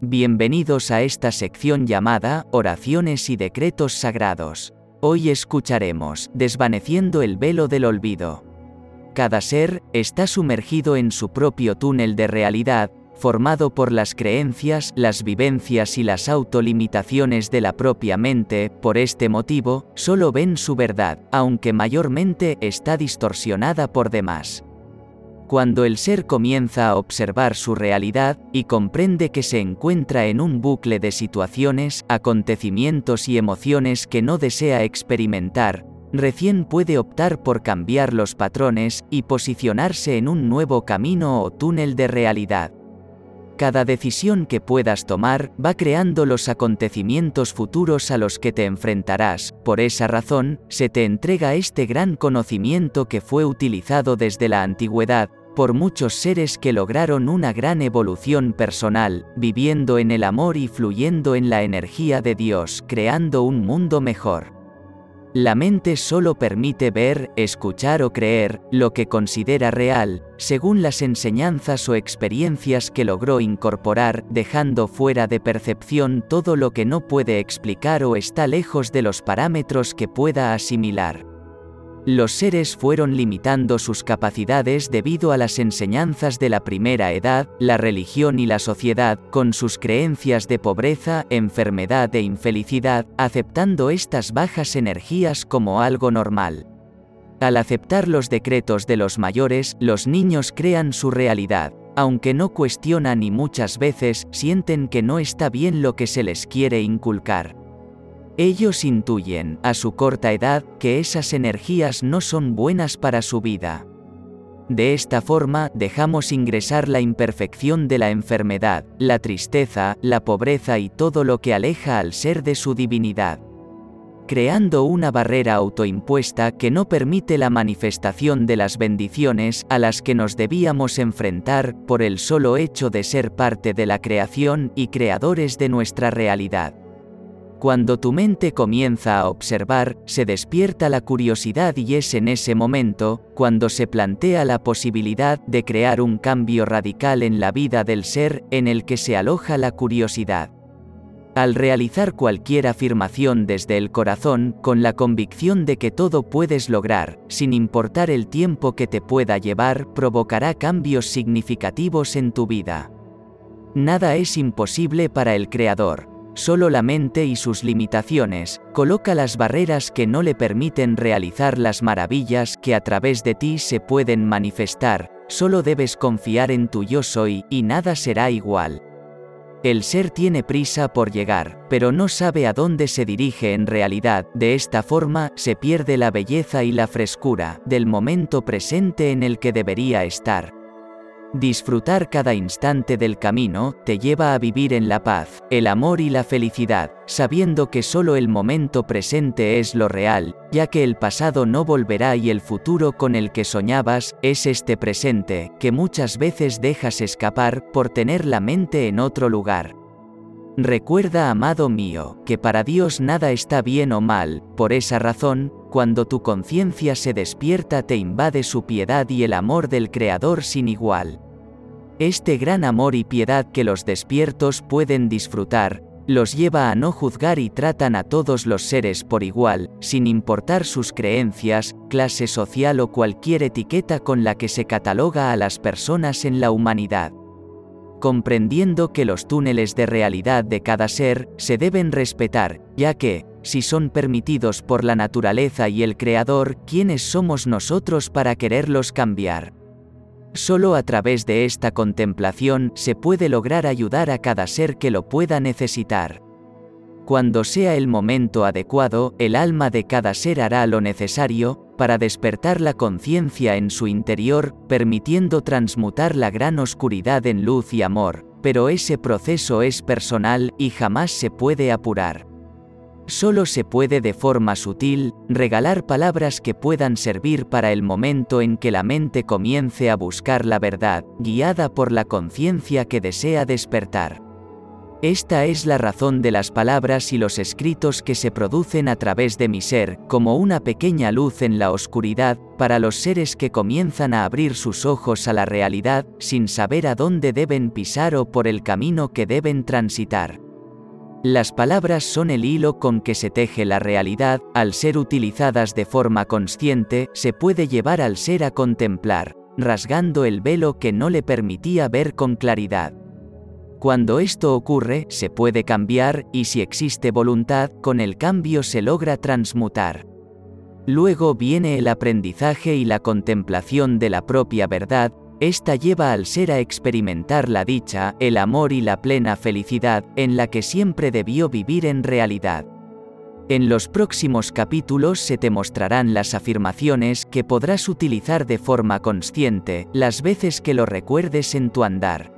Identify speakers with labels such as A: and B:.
A: Bienvenidos a esta sección llamada Oraciones y Decretos Sagrados. Hoy escucharemos Desvaneciendo el velo del olvido. Cada ser está sumergido en su propio túnel de realidad, formado por las creencias, las vivencias y las autolimitaciones de la propia mente, por este motivo, solo ven su verdad, aunque mayormente está distorsionada por demás. Cuando el ser comienza a observar su realidad y comprende que se encuentra en un bucle de situaciones, acontecimientos y emociones que no desea experimentar, recién puede optar por cambiar los patrones y posicionarse en un nuevo camino o túnel de realidad. Cada decisión que puedas tomar va creando los acontecimientos futuros a los que te enfrentarás, por esa razón, se te entrega este gran conocimiento que fue utilizado desde la antigüedad, por muchos seres que lograron una gran evolución personal, viviendo en el amor y fluyendo en la energía de Dios, creando un mundo mejor. La mente solo permite ver, escuchar o creer lo que considera real, según las enseñanzas o experiencias que logró incorporar, dejando fuera de percepción todo lo que no puede explicar o está lejos de los parámetros que pueda asimilar. Los seres fueron limitando sus capacidades debido a las enseñanzas de la primera edad, la religión y la sociedad, con sus creencias de pobreza, enfermedad e infelicidad, aceptando estas bajas energías como algo normal. Al aceptar los decretos de los mayores, los niños crean su realidad, aunque no cuestionan y muchas veces sienten que no está bien lo que se les quiere inculcar. Ellos intuyen, a su corta edad, que esas energías no son buenas para su vida. De esta forma, dejamos ingresar la imperfección de la enfermedad, la tristeza, la pobreza y todo lo que aleja al ser de su divinidad creando una barrera autoimpuesta que no permite la manifestación de las bendiciones a las que nos debíamos enfrentar por el solo hecho de ser parte de la creación y creadores de nuestra realidad. Cuando tu mente comienza a observar, se despierta la curiosidad y es en ese momento, cuando se plantea la posibilidad de crear un cambio radical en la vida del ser, en el que se aloja la curiosidad. Al realizar cualquier afirmación desde el corazón, con la convicción de que todo puedes lograr, sin importar el tiempo que te pueda llevar, provocará cambios significativos en tu vida. Nada es imposible para el Creador, solo la mente y sus limitaciones, coloca las barreras que no le permiten realizar las maravillas que a través de ti se pueden manifestar, solo debes confiar en tu yo soy y nada será igual. El ser tiene prisa por llegar, pero no sabe a dónde se dirige en realidad, de esta forma se pierde la belleza y la frescura del momento presente en el que debería estar. Disfrutar cada instante del camino te lleva a vivir en la paz, el amor y la felicidad, sabiendo que solo el momento presente es lo real, ya que el pasado no volverá y el futuro con el que soñabas es este presente, que muchas veces dejas escapar por tener la mente en otro lugar. Recuerda, amado mío, que para Dios nada está bien o mal, por esa razón, cuando tu conciencia se despierta te invade su piedad y el amor del Creador sin igual. Este gran amor y piedad que los despiertos pueden disfrutar, los lleva a no juzgar y tratan a todos los seres por igual, sin importar sus creencias, clase social o cualquier etiqueta con la que se cataloga a las personas en la humanidad comprendiendo que los túneles de realidad de cada ser se deben respetar, ya que, si son permitidos por la naturaleza y el Creador, ¿quiénes somos nosotros para quererlos cambiar? Solo a través de esta contemplación se puede lograr ayudar a cada ser que lo pueda necesitar. Cuando sea el momento adecuado, el alma de cada ser hará lo necesario, para despertar la conciencia en su interior, permitiendo transmutar la gran oscuridad en luz y amor, pero ese proceso es personal y jamás se puede apurar. Solo se puede de forma sutil, regalar palabras que puedan servir para el momento en que la mente comience a buscar la verdad, guiada por la conciencia que desea despertar. Esta es la razón de las palabras y los escritos que se producen a través de mi ser, como una pequeña luz en la oscuridad, para los seres que comienzan a abrir sus ojos a la realidad, sin saber a dónde deben pisar o por el camino que deben transitar. Las palabras son el hilo con que se teje la realidad, al ser utilizadas de forma consciente, se puede llevar al ser a contemplar, rasgando el velo que no le permitía ver con claridad. Cuando esto ocurre, se puede cambiar, y si existe voluntad, con el cambio se logra transmutar. Luego viene el aprendizaje y la contemplación de la propia verdad, esta lleva al ser a experimentar la dicha, el amor y la plena felicidad, en la que siempre debió vivir en realidad. En los próximos capítulos se te mostrarán las afirmaciones que podrás utilizar de forma consciente, las veces que lo recuerdes en tu andar.